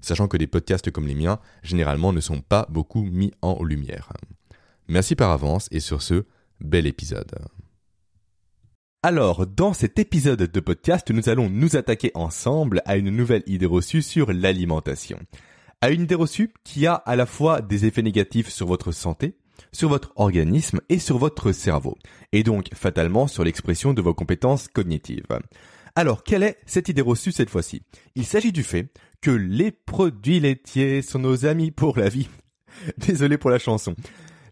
Sachant que des podcasts comme les miens, généralement, ne sont pas beaucoup mis en lumière. Merci par avance et sur ce, bel épisode. Alors, dans cet épisode de podcast, nous allons nous attaquer ensemble à une nouvelle idée reçue sur l'alimentation. À une idée reçue qui a à la fois des effets négatifs sur votre santé, sur votre organisme et sur votre cerveau, et donc fatalement sur l'expression de vos compétences cognitives. Alors, quelle est cette idée reçue cette fois-ci? Il s'agit du fait que les produits laitiers sont nos amis pour la vie. Désolé pour la chanson.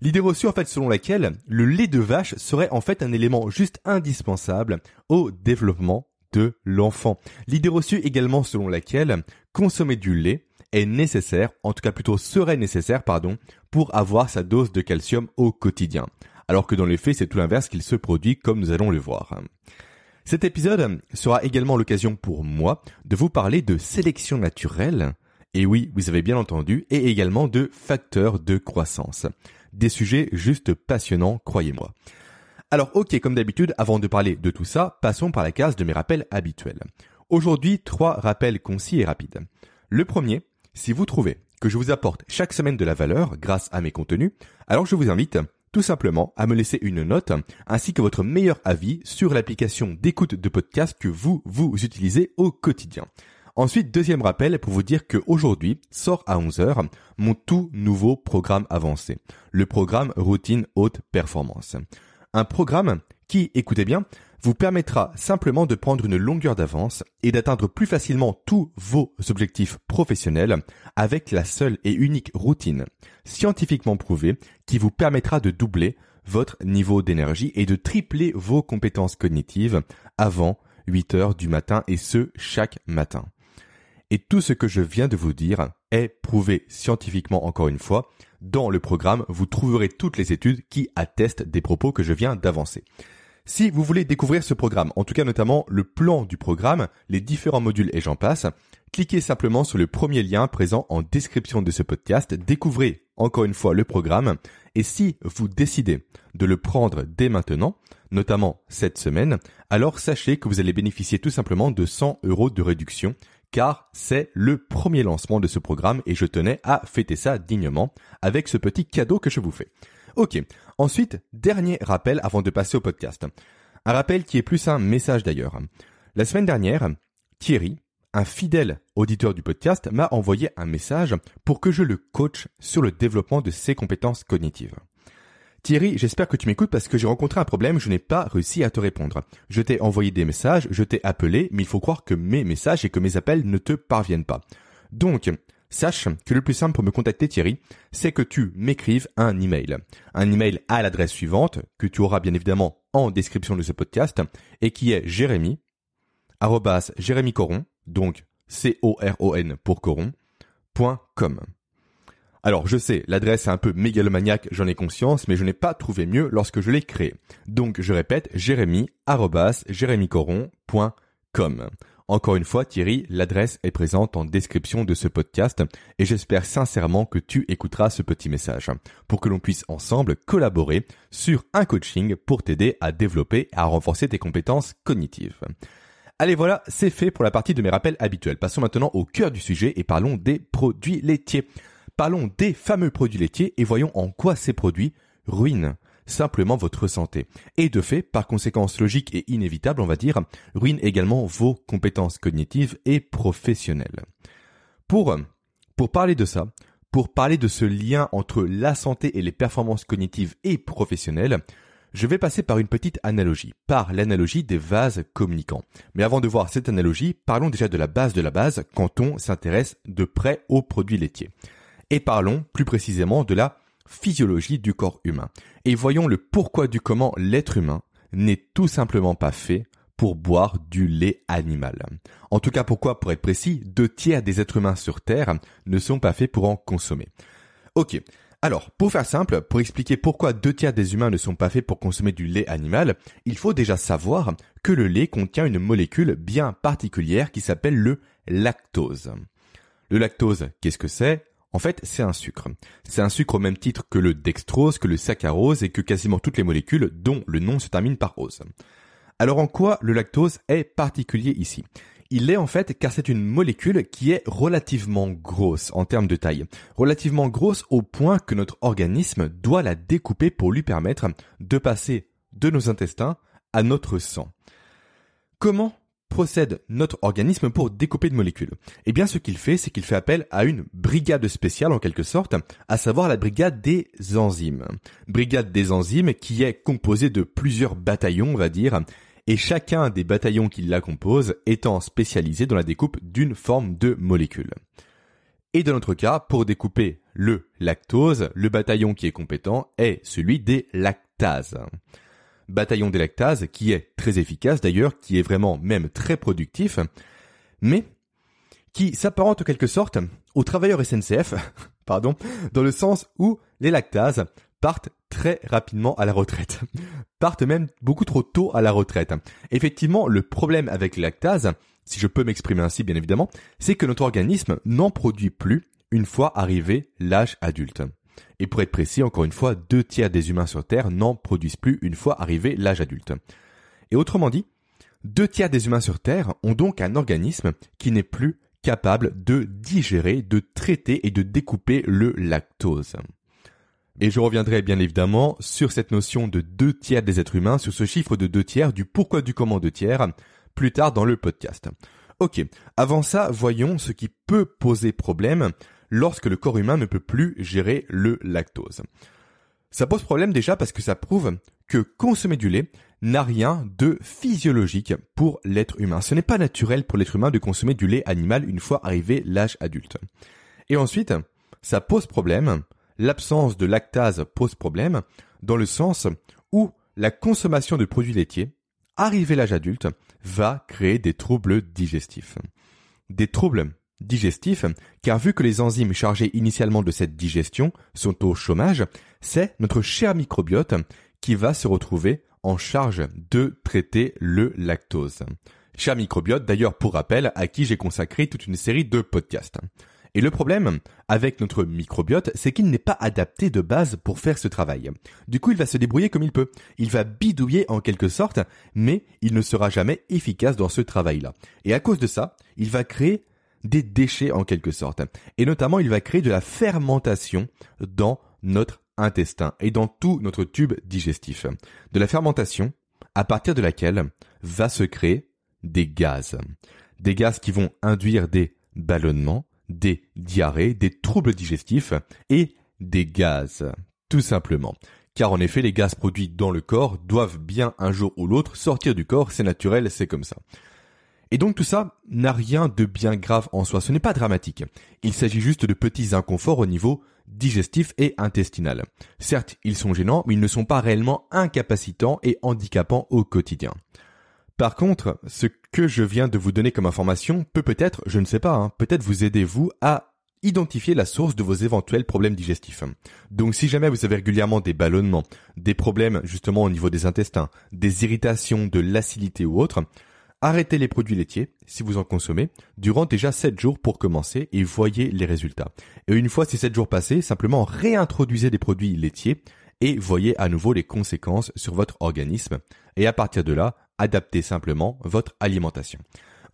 L'idée reçue en fait selon laquelle le lait de vache serait en fait un élément juste indispensable au développement de l'enfant. L'idée reçue également selon laquelle consommer du lait est nécessaire, en tout cas plutôt serait nécessaire, pardon, pour avoir sa dose de calcium au quotidien. Alors que dans les faits, c'est tout l'inverse qu'il se produit comme nous allons le voir. Cet épisode sera également l'occasion pour moi de vous parler de sélection naturelle, et oui, vous avez bien entendu, et également de facteurs de croissance. Des sujets juste passionnants, croyez-moi. Alors ok, comme d'habitude, avant de parler de tout ça, passons par la case de mes rappels habituels. Aujourd'hui, trois rappels concis et rapides. Le premier, si vous trouvez que je vous apporte chaque semaine de la valeur grâce à mes contenus, alors je vous invite tout simplement à me laisser une note ainsi que votre meilleur avis sur l'application d'écoute de podcast que vous, vous utilisez au quotidien. Ensuite, deuxième rappel pour vous dire qu'aujourd'hui sort à 11h mon tout nouveau programme avancé, le programme Routine Haute Performance. Un programme qui, écoutez bien, vous permettra simplement de prendre une longueur d'avance et d'atteindre plus facilement tous vos objectifs professionnels avec la seule et unique routine scientifiquement prouvée qui vous permettra de doubler votre niveau d'énergie et de tripler vos compétences cognitives avant 8 heures du matin et ce chaque matin. Et tout ce que je viens de vous dire est prouvé scientifiquement encore une fois. Dans le programme, vous trouverez toutes les études qui attestent des propos que je viens d'avancer. Si vous voulez découvrir ce programme, en tout cas notamment le plan du programme, les différents modules et j'en passe, cliquez simplement sur le premier lien présent en description de ce podcast, découvrez encore une fois le programme, et si vous décidez de le prendre dès maintenant, notamment cette semaine, alors sachez que vous allez bénéficier tout simplement de 100 euros de réduction car c'est le premier lancement de ce programme et je tenais à fêter ça dignement avec ce petit cadeau que je vous fais. Ok, ensuite, dernier rappel avant de passer au podcast. Un rappel qui est plus un message d'ailleurs. La semaine dernière, Thierry, un fidèle auditeur du podcast, m'a envoyé un message pour que je le coach sur le développement de ses compétences cognitives. Thierry, j'espère que tu m'écoutes parce que j'ai rencontré un problème, je n'ai pas réussi à te répondre. Je t'ai envoyé des messages, je t'ai appelé, mais il faut croire que mes messages et que mes appels ne te parviennent pas. Donc, sache que le plus simple pour me contacter Thierry, c'est que tu m'écrives un email. Un email à l'adresse suivante, que tu auras bien évidemment en description de ce podcast, et qui est jérémy, jérémy donc. Alors je sais, l'adresse est un peu mégalomaniaque, j'en ai conscience, mais je n'ai pas trouvé mieux lorsque je l'ai créé. Donc je répète, jérémy.com. Encore une fois, Thierry, l'adresse est présente en description de ce podcast et j'espère sincèrement que tu écouteras ce petit message pour que l'on puisse ensemble collaborer sur un coaching pour t'aider à développer et à renforcer tes compétences cognitives. Allez voilà, c'est fait pour la partie de mes rappels habituels. Passons maintenant au cœur du sujet et parlons des produits laitiers. Parlons des fameux produits laitiers et voyons en quoi ces produits ruinent simplement votre santé. Et de fait, par conséquence logique et inévitable, on va dire, ruinent également vos compétences cognitives et professionnelles. Pour, pour parler de ça, pour parler de ce lien entre la santé et les performances cognitives et professionnelles, je vais passer par une petite analogie, par l'analogie des vases communicants. Mais avant de voir cette analogie, parlons déjà de la base de la base quand on s'intéresse de près aux produits laitiers et parlons plus précisément de la physiologie du corps humain. Et voyons le pourquoi du comment l'être humain n'est tout simplement pas fait pour boire du lait animal. En tout cas, pourquoi, pour être précis, deux tiers des êtres humains sur Terre ne sont pas faits pour en consommer. Ok. Alors, pour faire simple, pour expliquer pourquoi deux tiers des humains ne sont pas faits pour consommer du lait animal, il faut déjà savoir que le lait contient une molécule bien particulière qui s'appelle le lactose. Le lactose, qu'est-ce que c'est? En fait, c'est un sucre. C'est un sucre au même titre que le dextrose, que le saccharose et que quasiment toutes les molécules dont le nom se termine par ose. Alors en quoi le lactose est particulier ici? Il l'est en fait car c'est une molécule qui est relativement grosse en termes de taille. Relativement grosse au point que notre organisme doit la découper pour lui permettre de passer de nos intestins à notre sang. Comment procède notre organisme pour découper de molécules Eh bien, ce qu'il fait, c'est qu'il fait appel à une brigade spéciale en quelque sorte, à savoir la brigade des enzymes. Brigade des enzymes qui est composée de plusieurs bataillons, on va dire, et chacun des bataillons qui la composent étant spécialisé dans la découpe d'une forme de molécule. Et dans notre cas, pour découper le lactose, le bataillon qui est compétent est celui des lactases bataillon des lactases, qui est très efficace d'ailleurs, qui est vraiment même très productif, mais qui s'apparente en quelque sorte aux travailleurs SNCF, pardon, dans le sens où les lactases partent très rapidement à la retraite. partent même beaucoup trop tôt à la retraite. Effectivement, le problème avec les lactases, si je peux m'exprimer ainsi bien évidemment, c'est que notre organisme n'en produit plus une fois arrivé l'âge adulte. Et pour être précis, encore une fois, deux tiers des humains sur Terre n'en produisent plus une fois arrivé l'âge adulte. Et autrement dit, deux tiers des humains sur Terre ont donc un organisme qui n'est plus capable de digérer, de traiter et de découper le lactose. Et je reviendrai bien évidemment sur cette notion de deux tiers des êtres humains, sur ce chiffre de deux tiers, du pourquoi du comment deux tiers, plus tard dans le podcast. Ok, avant ça, voyons ce qui peut poser problème lorsque le corps humain ne peut plus gérer le lactose. Ça pose problème déjà parce que ça prouve que consommer du lait n'a rien de physiologique pour l'être humain. Ce n'est pas naturel pour l'être humain de consommer du lait animal une fois arrivé l'âge adulte. Et ensuite, ça pose problème, l'absence de lactase pose problème, dans le sens où la consommation de produits laitiers, arrivé l'âge adulte, va créer des troubles digestifs. Des troubles digestif, car vu que les enzymes chargées initialement de cette digestion sont au chômage, c'est notre cher microbiote qui va se retrouver en charge de traiter le lactose. Cher microbiote, d'ailleurs pour rappel, à qui j'ai consacré toute une série de podcasts. Et le problème avec notre microbiote, c'est qu'il n'est pas adapté de base pour faire ce travail. Du coup, il va se débrouiller comme il peut. Il va bidouiller en quelque sorte, mais il ne sera jamais efficace dans ce travail-là. Et à cause de ça, il va créer des déchets en quelque sorte. Et notamment, il va créer de la fermentation dans notre intestin et dans tout notre tube digestif. De la fermentation à partir de laquelle va se créer des gaz. Des gaz qui vont induire des ballonnements, des diarrhées, des troubles digestifs et des gaz. Tout simplement. Car en effet, les gaz produits dans le corps doivent bien un jour ou l'autre sortir du corps, c'est naturel, c'est comme ça. Et donc tout ça n'a rien de bien grave en soi, ce n'est pas dramatique. Il s'agit juste de petits inconforts au niveau digestif et intestinal. Certes, ils sont gênants, mais ils ne sont pas réellement incapacitants et handicapants au quotidien. Par contre, ce que je viens de vous donner comme information peut peut-être, je ne sais pas, hein, peut-être vous aider vous à identifier la source de vos éventuels problèmes digestifs. Donc si jamais vous avez régulièrement des ballonnements, des problèmes justement au niveau des intestins, des irritations, de l'acidité ou autre, Arrêtez les produits laitiers, si vous en consommez, durant déjà 7 jours pour commencer et voyez les résultats. Et une fois ces 7 jours passés, simplement réintroduisez des produits laitiers et voyez à nouveau les conséquences sur votre organisme. Et à partir de là, adaptez simplement votre alimentation.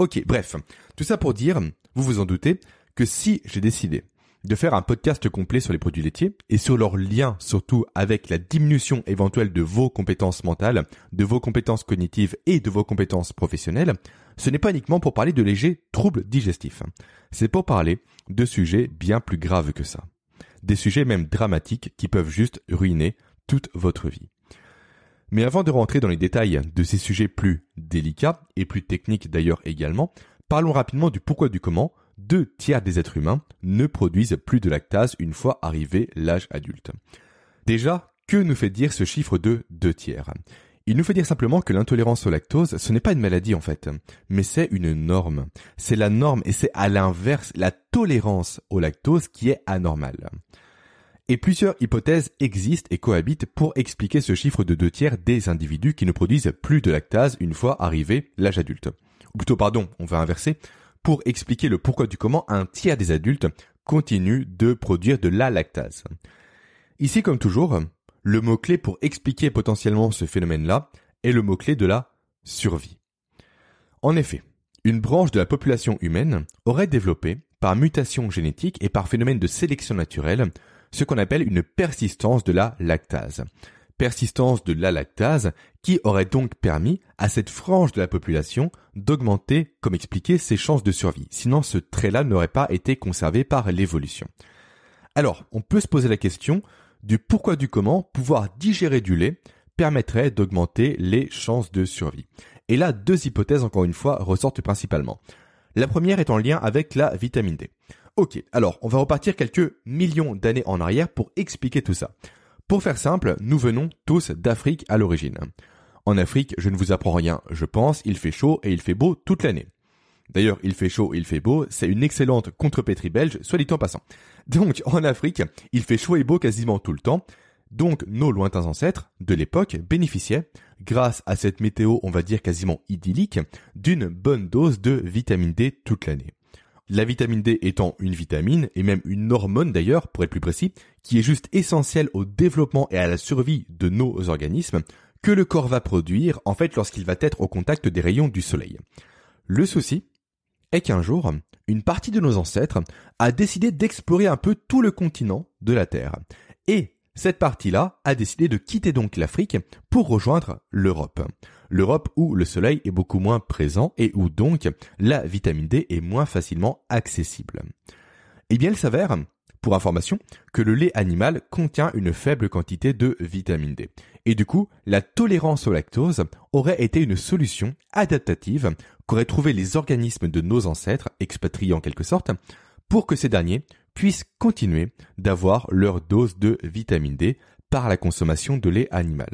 Ok, bref, tout ça pour dire, vous vous en doutez, que si j'ai décidé de faire un podcast complet sur les produits laitiers et sur leur lien surtout avec la diminution éventuelle de vos compétences mentales, de vos compétences cognitives et de vos compétences professionnelles, ce n'est pas uniquement pour parler de légers troubles digestifs. C'est pour parler de sujets bien plus graves que ça. Des sujets même dramatiques qui peuvent juste ruiner toute votre vie. Mais avant de rentrer dans les détails de ces sujets plus délicats et plus techniques d'ailleurs également, parlons rapidement du pourquoi du comment deux tiers des êtres humains ne produisent plus de lactase une fois arrivé l'âge adulte. Déjà, que nous fait dire ce chiffre de deux tiers? Il nous fait dire simplement que l'intolérance au lactose, ce n'est pas une maladie en fait, mais c'est une norme. C'est la norme et c'est à l'inverse la tolérance au lactose qui est anormale. Et plusieurs hypothèses existent et cohabitent pour expliquer ce chiffre de deux tiers des individus qui ne produisent plus de lactase une fois arrivé l'âge adulte. Ou plutôt, pardon, on va inverser. Pour expliquer le pourquoi du comment, un tiers des adultes continuent de produire de la lactase. Ici, comme toujours, le mot-clé pour expliquer potentiellement ce phénomène-là est le mot-clé de la survie. En effet, une branche de la population humaine aurait développé, par mutation génétique et par phénomène de sélection naturelle, ce qu'on appelle une persistance de la lactase. Persistance de la lactase qui aurait donc permis à cette frange de la population d'augmenter, comme expliqué, ses chances de survie. Sinon, ce trait-là n'aurait pas été conservé par l'évolution. Alors, on peut se poser la question du pourquoi du comment pouvoir digérer du lait permettrait d'augmenter les chances de survie. Et là, deux hypothèses, encore une fois, ressortent principalement. La première est en lien avec la vitamine D. Ok, alors on va repartir quelques millions d'années en arrière pour expliquer tout ça. Pour faire simple, nous venons tous d'Afrique à l'origine. En Afrique, je ne vous apprends rien, je pense, il fait chaud et il fait beau toute l'année. D'ailleurs, il fait chaud et il fait beau, c'est une excellente contrepétrie belge, soit dit en passant. Donc, en Afrique, il fait chaud et beau quasiment tout le temps. Donc, nos lointains ancêtres de l'époque bénéficiaient, grâce à cette météo, on va dire quasiment idyllique, d'une bonne dose de vitamine D toute l'année. La vitamine D étant une vitamine, et même une hormone d'ailleurs, pour être plus précis, qui est juste essentielle au développement et à la survie de nos organismes, que le corps va produire en fait lorsqu'il va être au contact des rayons du soleil. Le souci est qu'un jour, une partie de nos ancêtres a décidé d'explorer un peu tout le continent de la Terre. Et cette partie-là a décidé de quitter donc l'Afrique pour rejoindre l'Europe l'Europe où le soleil est beaucoup moins présent et où donc la vitamine D est moins facilement accessible. Eh bien, il s'avère, pour information, que le lait animal contient une faible quantité de vitamine D. Et du coup, la tolérance au lactose aurait été une solution adaptative qu'auraient trouvé les organismes de nos ancêtres, expatriés en quelque sorte, pour que ces derniers puissent continuer d'avoir leur dose de vitamine D par la consommation de lait animal.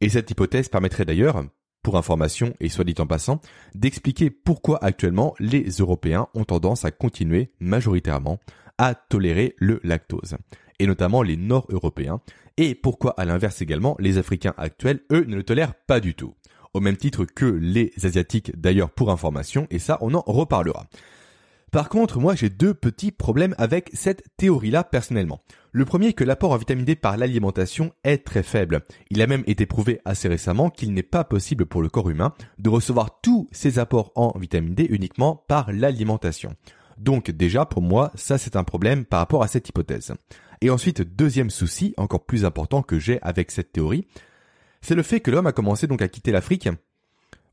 Et cette hypothèse permettrait d'ailleurs, pour information et soit dit en passant, d'expliquer pourquoi actuellement les Européens ont tendance à continuer majoritairement à tolérer le lactose, et notamment les Nord-Européens, et pourquoi à l'inverse également les Africains actuels, eux, ne le tolèrent pas du tout? Au même titre que les Asiatiques d'ailleurs pour information, et ça on en reparlera. Par contre, moi j'ai deux petits problèmes avec cette théorie-là personnellement. Le premier que l'apport en vitamine D par l'alimentation est très faible. Il a même été prouvé assez récemment qu'il n'est pas possible pour le corps humain de recevoir tous ces apports en vitamine D uniquement par l'alimentation. Donc déjà pour moi, ça c'est un problème par rapport à cette hypothèse. Et ensuite, deuxième souci, encore plus important que j'ai avec cette théorie, c'est le fait que l'homme a commencé donc à quitter l'Afrique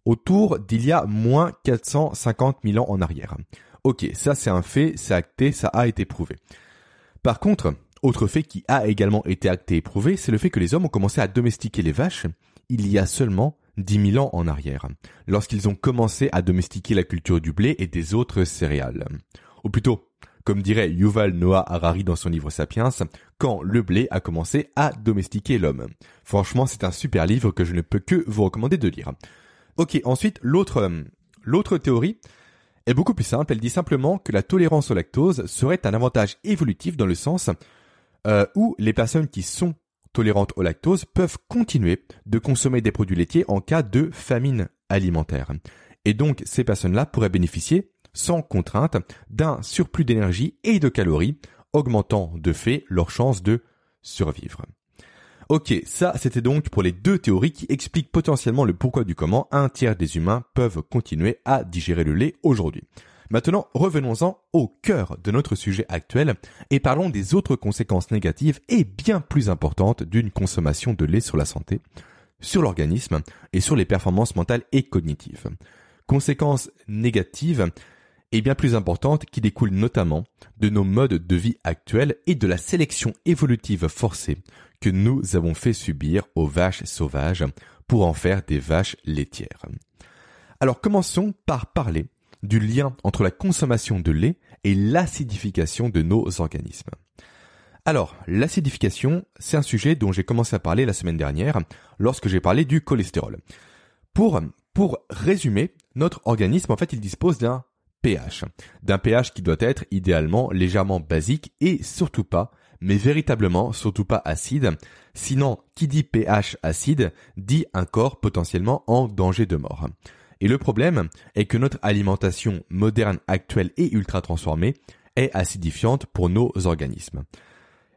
autour d'il y a moins 450 000 ans en arrière. Ok, ça c'est un fait, c'est acté, ça a été prouvé. Par contre, autre fait qui a également été acté et prouvé, c'est le fait que les hommes ont commencé à domestiquer les vaches il y a seulement 10 000 ans en arrière, lorsqu'ils ont commencé à domestiquer la culture du blé et des autres céréales. Ou plutôt, comme dirait Yuval Noah Harari dans son livre Sapiens, quand le blé a commencé à domestiquer l'homme. Franchement, c'est un super livre que je ne peux que vous recommander de lire. Ok, ensuite, l'autre, l'autre théorie, est beaucoup plus simple. Elle dit simplement que la tolérance au lactose serait un avantage évolutif dans le sens euh, où les personnes qui sont tolérantes au lactose peuvent continuer de consommer des produits laitiers en cas de famine alimentaire. Et donc ces personnes-là pourraient bénéficier, sans contrainte, d'un surplus d'énergie et de calories, augmentant de fait leur chance de survivre. Ok, ça c'était donc pour les deux théories qui expliquent potentiellement le pourquoi du comment un tiers des humains peuvent continuer à digérer le lait aujourd'hui. Maintenant, revenons-en au cœur de notre sujet actuel et parlons des autres conséquences négatives et bien plus importantes d'une consommation de lait sur la santé, sur l'organisme et sur les performances mentales et cognitives. Conséquences négatives et bien plus importantes qui découlent notamment de nos modes de vie actuels et de la sélection évolutive forcée que nous avons fait subir aux vaches sauvages pour en faire des vaches laitières. Alors commençons par parler du lien entre la consommation de lait et l'acidification de nos organismes. Alors, l'acidification, c'est un sujet dont j'ai commencé à parler la semaine dernière lorsque j'ai parlé du cholestérol. Pour, pour résumer, notre organisme, en fait, il dispose d'un pH. D'un pH qui doit être idéalement légèrement basique et surtout pas, mais véritablement surtout pas acide. Sinon, qui dit pH acide dit un corps potentiellement en danger de mort. Et le problème est que notre alimentation moderne, actuelle et ultra transformée est acidifiante pour nos organismes.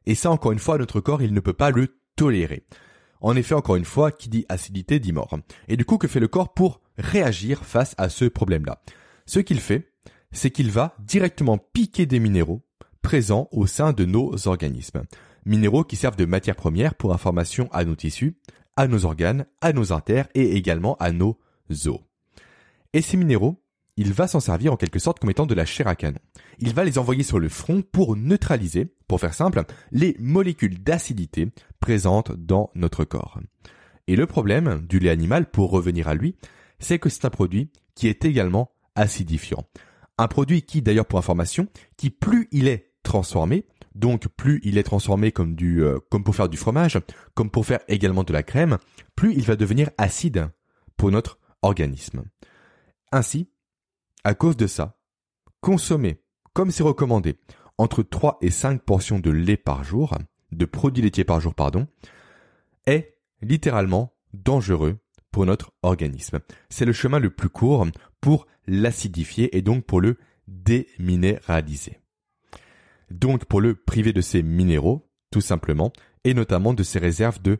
Et ça, encore une fois, notre corps, il ne peut pas le tolérer. En effet, encore une fois, qui dit acidité dit mort. Et du coup, que fait le corps pour réagir face à ce problème-là? Ce qu'il fait, c'est qu'il va directement piquer des minéraux présents au sein de nos organismes. Minéraux qui servent de matière première pour information à nos tissus, à nos organes, à nos artères et également à nos os. Et ces minéraux, il va s'en servir en quelque sorte comme étant de la chair à canon. Il va les envoyer sur le front pour neutraliser, pour faire simple, les molécules d'acidité présentes dans notre corps. Et le problème du lait animal, pour revenir à lui, c'est que c'est un produit qui est également acidifiant. Un produit qui, d'ailleurs pour information, qui plus il est transformé, donc plus il est transformé comme euh, comme pour faire du fromage, comme pour faire également de la crème, plus il va devenir acide pour notre organisme. Ainsi, à cause de ça, consommer, comme c'est recommandé, entre 3 et 5 portions de lait par jour, de produits laitiers par jour, pardon, est littéralement dangereux pour notre organisme. C'est le chemin le plus court pour l'acidifier et donc pour le déminéraliser. Donc pour le priver de ses minéraux, tout simplement, et notamment de ses réserves de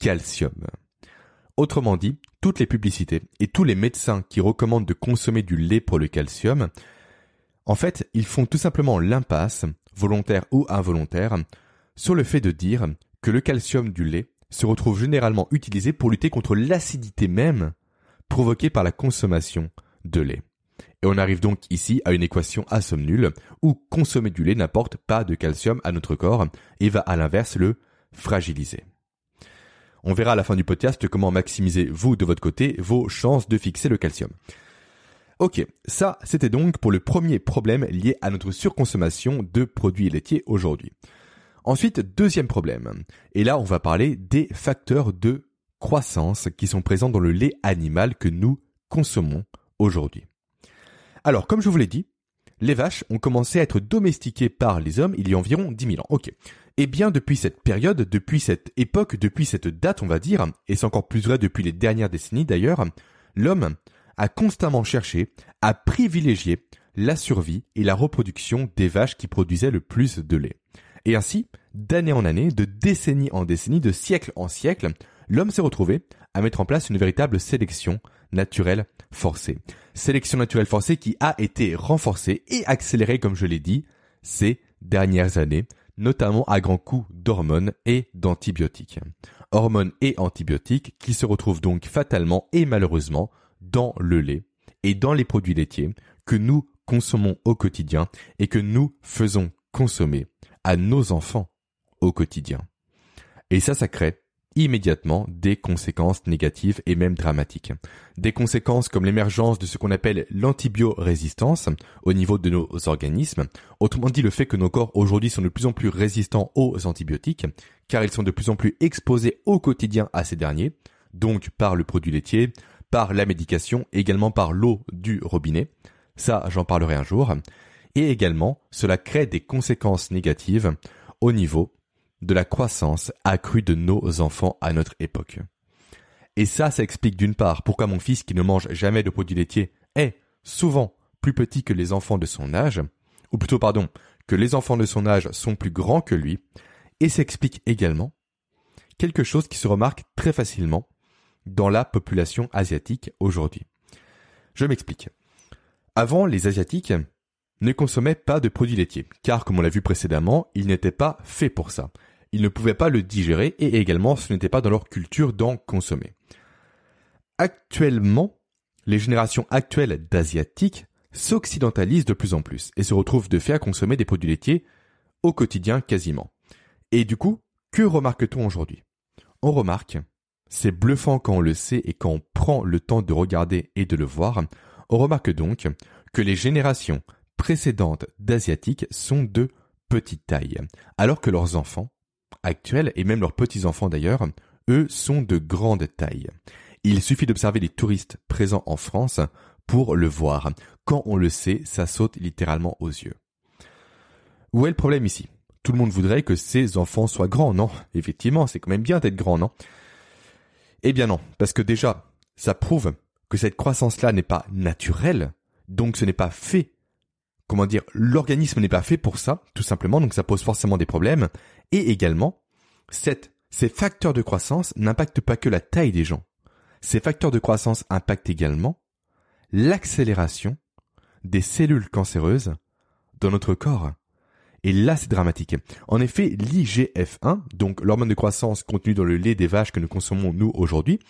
calcium. Autrement dit, toutes les publicités et tous les médecins qui recommandent de consommer du lait pour le calcium, en fait, ils font tout simplement l'impasse, volontaire ou involontaire, sur le fait de dire que le calcium du lait se retrouve généralement utilisé pour lutter contre l'acidité même provoquée par la consommation de lait. Et on arrive donc ici à une équation à somme nulle, où consommer du lait n'apporte pas de calcium à notre corps et va à l'inverse le fragiliser. On verra à la fin du podcast comment maximiser, vous, de votre côté, vos chances de fixer le calcium. Ok, ça, c'était donc pour le premier problème lié à notre surconsommation de produits laitiers aujourd'hui. Ensuite, deuxième problème. Et là, on va parler des facteurs de croissance qui sont présents dans le lait animal que nous consommons aujourd'hui. Alors, comme je vous l'ai dit, les vaches ont commencé à être domestiquées par les hommes il y a environ 10 000 ans. Ok. Eh bien, depuis cette période, depuis cette époque, depuis cette date, on va dire, et c'est encore plus vrai depuis les dernières décennies d'ailleurs, l'homme a constamment cherché à privilégier la survie et la reproduction des vaches qui produisaient le plus de lait. Et ainsi, d'année en année, de décennie en décennie, de siècle en siècle, l'homme s'est retrouvé à mettre en place une véritable sélection naturelle forcée. Sélection naturelle forcée qui a été renforcée et accélérée, comme je l'ai dit, ces dernières années, notamment à grands coups d'hormones et d'antibiotiques. Hormones et antibiotiques qui se retrouvent donc fatalement et malheureusement dans le lait et dans les produits laitiers que nous consommons au quotidien et que nous faisons consommer à nos enfants au quotidien. Et ça, ça crée immédiatement des conséquences négatives et même dramatiques. Des conséquences comme l'émergence de ce qu'on appelle l'antibiorésistance au niveau de nos organismes, autrement dit le fait que nos corps aujourd'hui sont de plus en plus résistants aux antibiotiques, car ils sont de plus en plus exposés au quotidien à ces derniers, donc par le produit laitier, par la médication, également par l'eau du robinet. Ça, j'en parlerai un jour. Et également, cela crée des conséquences négatives au niveau de la croissance accrue de nos enfants à notre époque. Et ça, ça explique d'une part pourquoi mon fils qui ne mange jamais de produits laitiers est souvent plus petit que les enfants de son âge, ou plutôt pardon, que les enfants de son âge sont plus grands que lui, et s'explique également quelque chose qui se remarque très facilement dans la population asiatique aujourd'hui. Je m'explique. Avant, les Asiatiques ne consommaient pas de produits laitiers, car comme on l'a vu précédemment, ils n'étaient pas faits pour ça. Ils ne pouvaient pas le digérer et également ce n'était pas dans leur culture d'en consommer. Actuellement, les générations actuelles d'Asiatiques s'occidentalisent de plus en plus et se retrouvent de fait à consommer des produits laitiers au quotidien quasiment. Et du coup, que remarque-t-on aujourd'hui? On remarque, c'est bluffant quand on le sait et quand on prend le temps de regarder et de le voir, on remarque donc que les générations précédentes d'Asiatiques sont de petite taille, alors que leurs enfants, actuels et même leurs petits-enfants d'ailleurs, eux sont de grande taille. Il suffit d'observer les touristes présents en France pour le voir. Quand on le sait, ça saute littéralement aux yeux. Où est le problème ici? Tout le monde voudrait que ses enfants soient grands, non? Effectivement, c'est quand même bien d'être grand, non? Eh bien non, parce que déjà, ça prouve que cette croissance-là n'est pas naturelle, donc ce n'est pas fait. Comment dire, l'organisme n'est pas fait pour ça, tout simplement, donc ça pose forcément des problèmes. Et également, ces facteurs de croissance n'impactent pas que la taille des gens. Ces facteurs de croissance impactent également l'accélération des cellules cancéreuses dans notre corps. Et là, c'est dramatique. En effet, l'IGF-1, donc l'hormone de croissance contenue dans le lait des vaches que nous consommons nous aujourd'hui,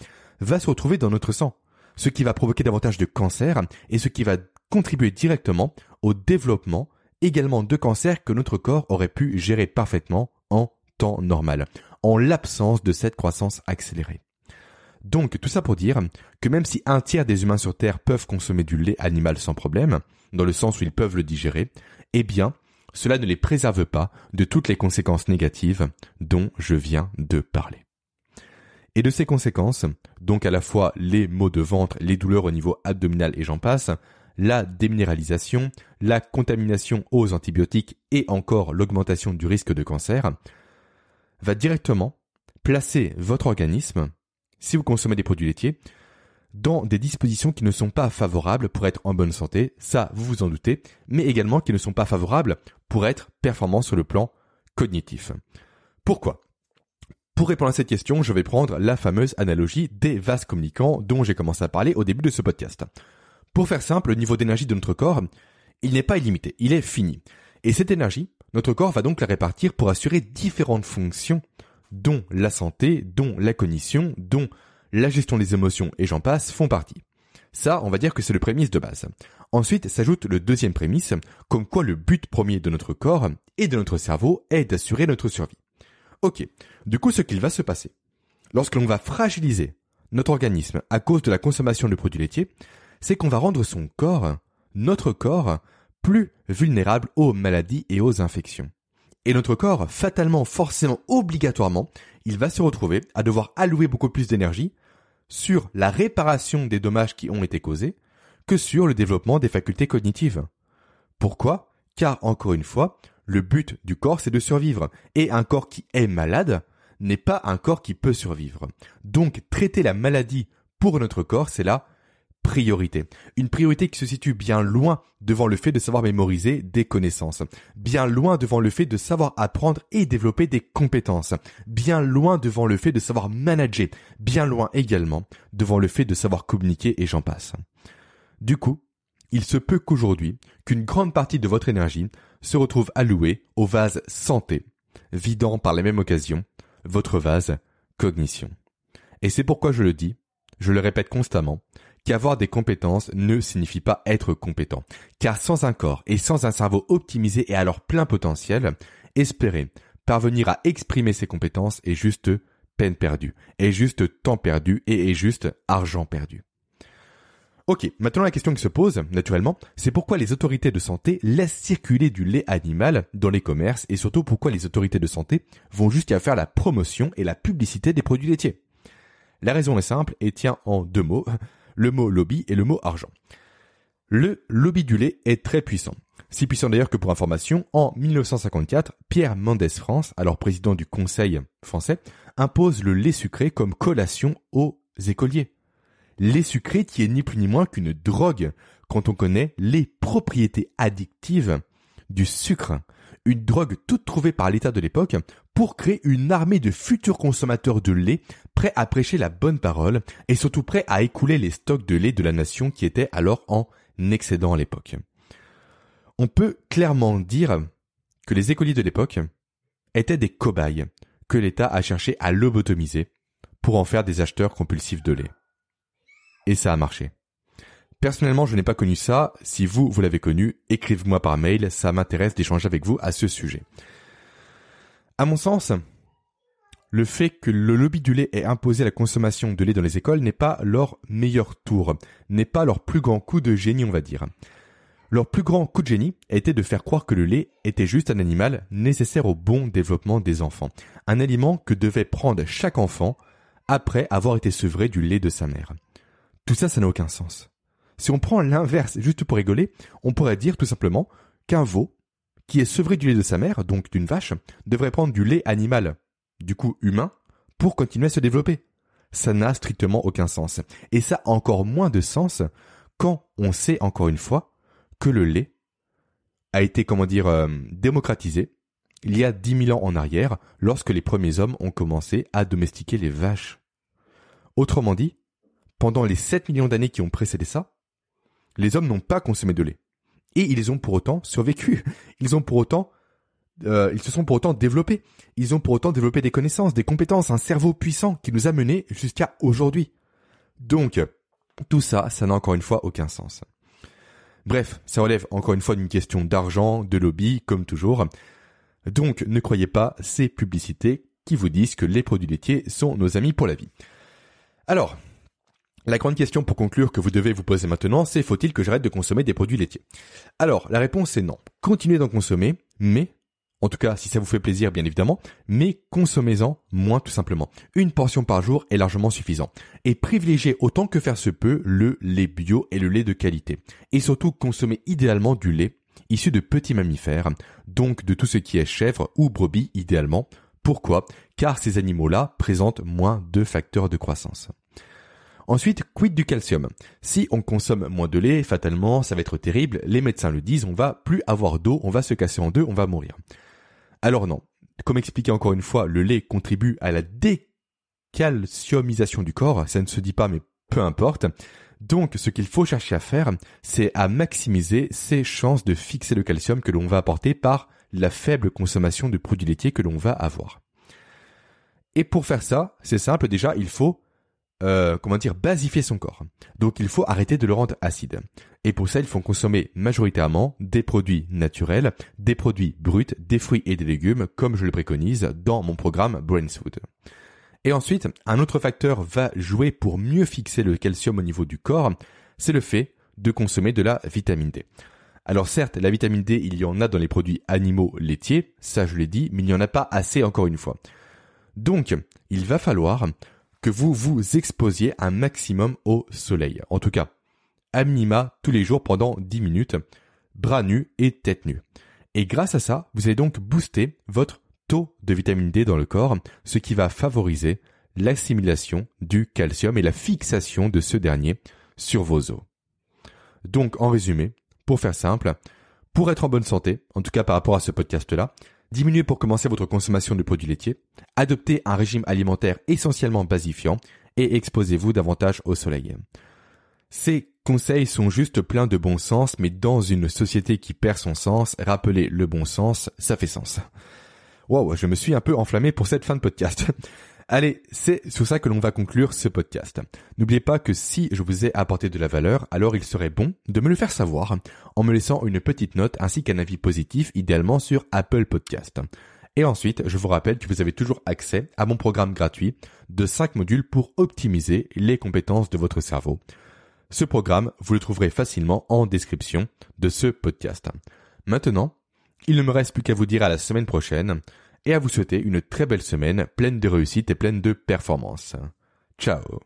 va se retrouver dans notre sang, ce qui va provoquer davantage de cancer et ce qui va contribuer directement au développement également de cancers que notre corps aurait pu gérer parfaitement en temps normal, en l'absence de cette croissance accélérée. Donc tout ça pour dire que même si un tiers des humains sur Terre peuvent consommer du lait animal sans problème, dans le sens où ils peuvent le digérer, eh bien, cela ne les préserve pas de toutes les conséquences négatives dont je viens de parler. Et de ces conséquences, donc à la fois les maux de ventre, les douleurs au niveau abdominal et j'en passe, la déminéralisation, la contamination aux antibiotiques et encore l'augmentation du risque de cancer, va directement placer votre organisme si vous consommez des produits laitiers, dans des dispositions qui ne sont pas favorables pour être en bonne santé, ça vous vous en doutez, mais également qui ne sont pas favorables pour être performant sur le plan cognitif. Pourquoi? Pour répondre à cette question, je vais prendre la fameuse analogie des vases communicants dont j'ai commencé à parler au début de ce podcast. Pour faire simple, le niveau d'énergie de notre corps, il n'est pas illimité, il est fini. Et cette énergie, notre corps va donc la répartir pour assurer différentes fonctions dont la santé, dont la cognition, dont la gestion des émotions et j'en passe font partie. Ça, on va dire que c'est le prémisse de base. Ensuite s'ajoute le deuxième prémisse, comme quoi le but premier de notre corps et de notre cerveau est d'assurer notre survie. Ok, du coup ce qu'il va se passer. Lorsque l'on va fragiliser notre organisme à cause de la consommation de produits laitiers, c'est qu'on va rendre son corps, notre corps, plus vulnérable aux maladies et aux infections. Et notre corps, fatalement, forcément, obligatoirement, il va se retrouver à devoir allouer beaucoup plus d'énergie sur la réparation des dommages qui ont été causés que sur le développement des facultés cognitives. Pourquoi? Car, encore une fois, le but du corps, c'est de survivre. Et un corps qui est malade n'est pas un corps qui peut survivre. Donc, traiter la maladie pour notre corps, c'est là priorité. Une priorité qui se situe bien loin devant le fait de savoir mémoriser des connaissances, bien loin devant le fait de savoir apprendre et développer des compétences, bien loin devant le fait de savoir manager, bien loin également devant le fait de savoir communiquer et j'en passe. Du coup, il se peut qu'aujourd'hui, qu'une grande partie de votre énergie se retrouve allouée au vase santé, vidant par la même occasion votre vase cognition. Et c'est pourquoi je le dis, je le répète constamment, qu'avoir des compétences ne signifie pas être compétent. Car sans un corps et sans un cerveau optimisé et à leur plein potentiel, espérer parvenir à exprimer ses compétences est juste peine perdue, est juste temps perdu et est juste argent perdu. Ok, maintenant la question qui se pose, naturellement, c'est pourquoi les autorités de santé laissent circuler du lait animal dans les commerces et surtout pourquoi les autorités de santé vont jusqu'à faire la promotion et la publicité des produits laitiers? La raison est simple et tient en deux mots le mot lobby et le mot argent. Le lobby du lait est très puissant. Si puissant d'ailleurs que pour information, en 1954, Pierre Mendès France, alors président du Conseil français, impose le lait sucré comme collation aux écoliers. Lait sucré qui est ni plus ni moins qu'une drogue quand on connaît les propriétés addictives du sucre une drogue toute trouvée par l'État de l'époque pour créer une armée de futurs consommateurs de lait prêts à prêcher la bonne parole et surtout prêts à écouler les stocks de lait de la nation qui étaient alors en excédent à l'époque. On peut clairement dire que les écoliers de l'époque étaient des cobayes que l'État a cherché à lobotomiser pour en faire des acheteurs compulsifs de lait. Et ça a marché. Personnellement, je n'ai pas connu ça. Si vous, vous l'avez connu, écrivez-moi par mail. Ça m'intéresse d'échanger avec vous à ce sujet. À mon sens, le fait que le lobby du lait ait imposé la consommation de lait dans les écoles n'est pas leur meilleur tour, n'est pas leur plus grand coup de génie, on va dire. Leur plus grand coup de génie été de faire croire que le lait était juste un animal nécessaire au bon développement des enfants. Un aliment que devait prendre chaque enfant après avoir été sevré du lait de sa mère. Tout ça, ça n'a aucun sens. Si on prend l'inverse juste pour rigoler, on pourrait dire tout simplement qu'un veau qui est sevré du lait de sa mère, donc d'une vache, devrait prendre du lait animal, du coup humain, pour continuer à se développer. Ça n'a strictement aucun sens. Et ça a encore moins de sens quand on sait encore une fois que le lait a été, comment dire, euh, démocratisé il y a dix mille ans en arrière, lorsque les premiers hommes ont commencé à domestiquer les vaches. Autrement dit, pendant les 7 millions d'années qui ont précédé ça, les hommes n'ont pas consommé de lait. Et ils ont pour autant survécu. Ils ont pour autant, euh, ils se sont pour autant développés. Ils ont pour autant développé des connaissances, des compétences, un cerveau puissant qui nous a menés jusqu'à aujourd'hui. Donc, tout ça, ça n'a encore une fois aucun sens. Bref, ça relève encore une fois d'une question d'argent, de lobby, comme toujours. Donc ne croyez pas ces publicités qui vous disent que les produits laitiers sont nos amis pour la vie. Alors, la grande question pour conclure que vous devez vous poser maintenant, c'est faut-il que j'arrête de consommer des produits laitiers? Alors, la réponse est non. Continuez d'en consommer, mais, en tout cas si ça vous fait plaisir bien évidemment, mais consommez-en moins tout simplement. Une portion par jour est largement suffisant. Et privilégiez autant que faire se peut le lait bio et le lait de qualité. Et surtout consommez idéalement du lait issus de petits mammifères, donc de tout ce qui est chèvre ou brebis idéalement. Pourquoi? Car ces animaux-là présentent moins de facteurs de croissance. Ensuite, quid du calcium? Si on consomme moins de lait, fatalement, ça va être terrible, les médecins le disent, on va plus avoir d'eau, on va se casser en deux, on va mourir. Alors non, comme expliqué encore une fois, le lait contribue à la décalciumisation du corps, ça ne se dit pas mais peu importe. Donc, ce qu'il faut chercher à faire, c'est à maximiser ses chances de fixer le calcium que l'on va apporter par la faible consommation de produits laitiers que l'on va avoir. Et pour faire ça, c'est simple, déjà, il faut, euh, comment dire, basifier son corps. Donc, il faut arrêter de le rendre acide. Et pour ça, il faut consommer majoritairement des produits naturels, des produits bruts, des fruits et des légumes, comme je le préconise dans mon programme Brain Food. Et ensuite, un autre facteur va jouer pour mieux fixer le calcium au niveau du corps, c'est le fait de consommer de la vitamine D. Alors certes, la vitamine D, il y en a dans les produits animaux laitiers, ça je l'ai dit, mais il n'y en a pas assez encore une fois. Donc, il va falloir que vous vous exposiez un maximum au soleil. En tout cas, à minima tous les jours pendant 10 minutes, bras nus et tête nue. Et grâce à ça, vous allez donc booster votre taux de vitamine D dans le corps, ce qui va favoriser l'assimilation du calcium et la fixation de ce dernier sur vos os. Donc, en résumé, pour faire simple, pour être en bonne santé, en tout cas par rapport à ce podcast-là, diminuez pour commencer votre consommation de produits laitiers, adoptez un régime alimentaire essentiellement basifiant et exposez-vous davantage au soleil. Ces conseils sont juste pleins de bon sens, mais dans une société qui perd son sens, rappeler le bon sens, ça fait sens. Wow, je me suis un peu enflammé pour cette fin de podcast. Allez, c'est sur ça que l'on va conclure ce podcast. N'oubliez pas que si je vous ai apporté de la valeur, alors il serait bon de me le faire savoir en me laissant une petite note ainsi qu'un avis positif, idéalement sur Apple Podcast. Et ensuite, je vous rappelle que vous avez toujours accès à mon programme gratuit de 5 modules pour optimiser les compétences de votre cerveau. Ce programme, vous le trouverez facilement en description de ce podcast. Maintenant, il ne me reste plus qu'à vous dire à la semaine prochaine et à vous souhaiter une très belle semaine pleine de réussite et pleine de performance. Ciao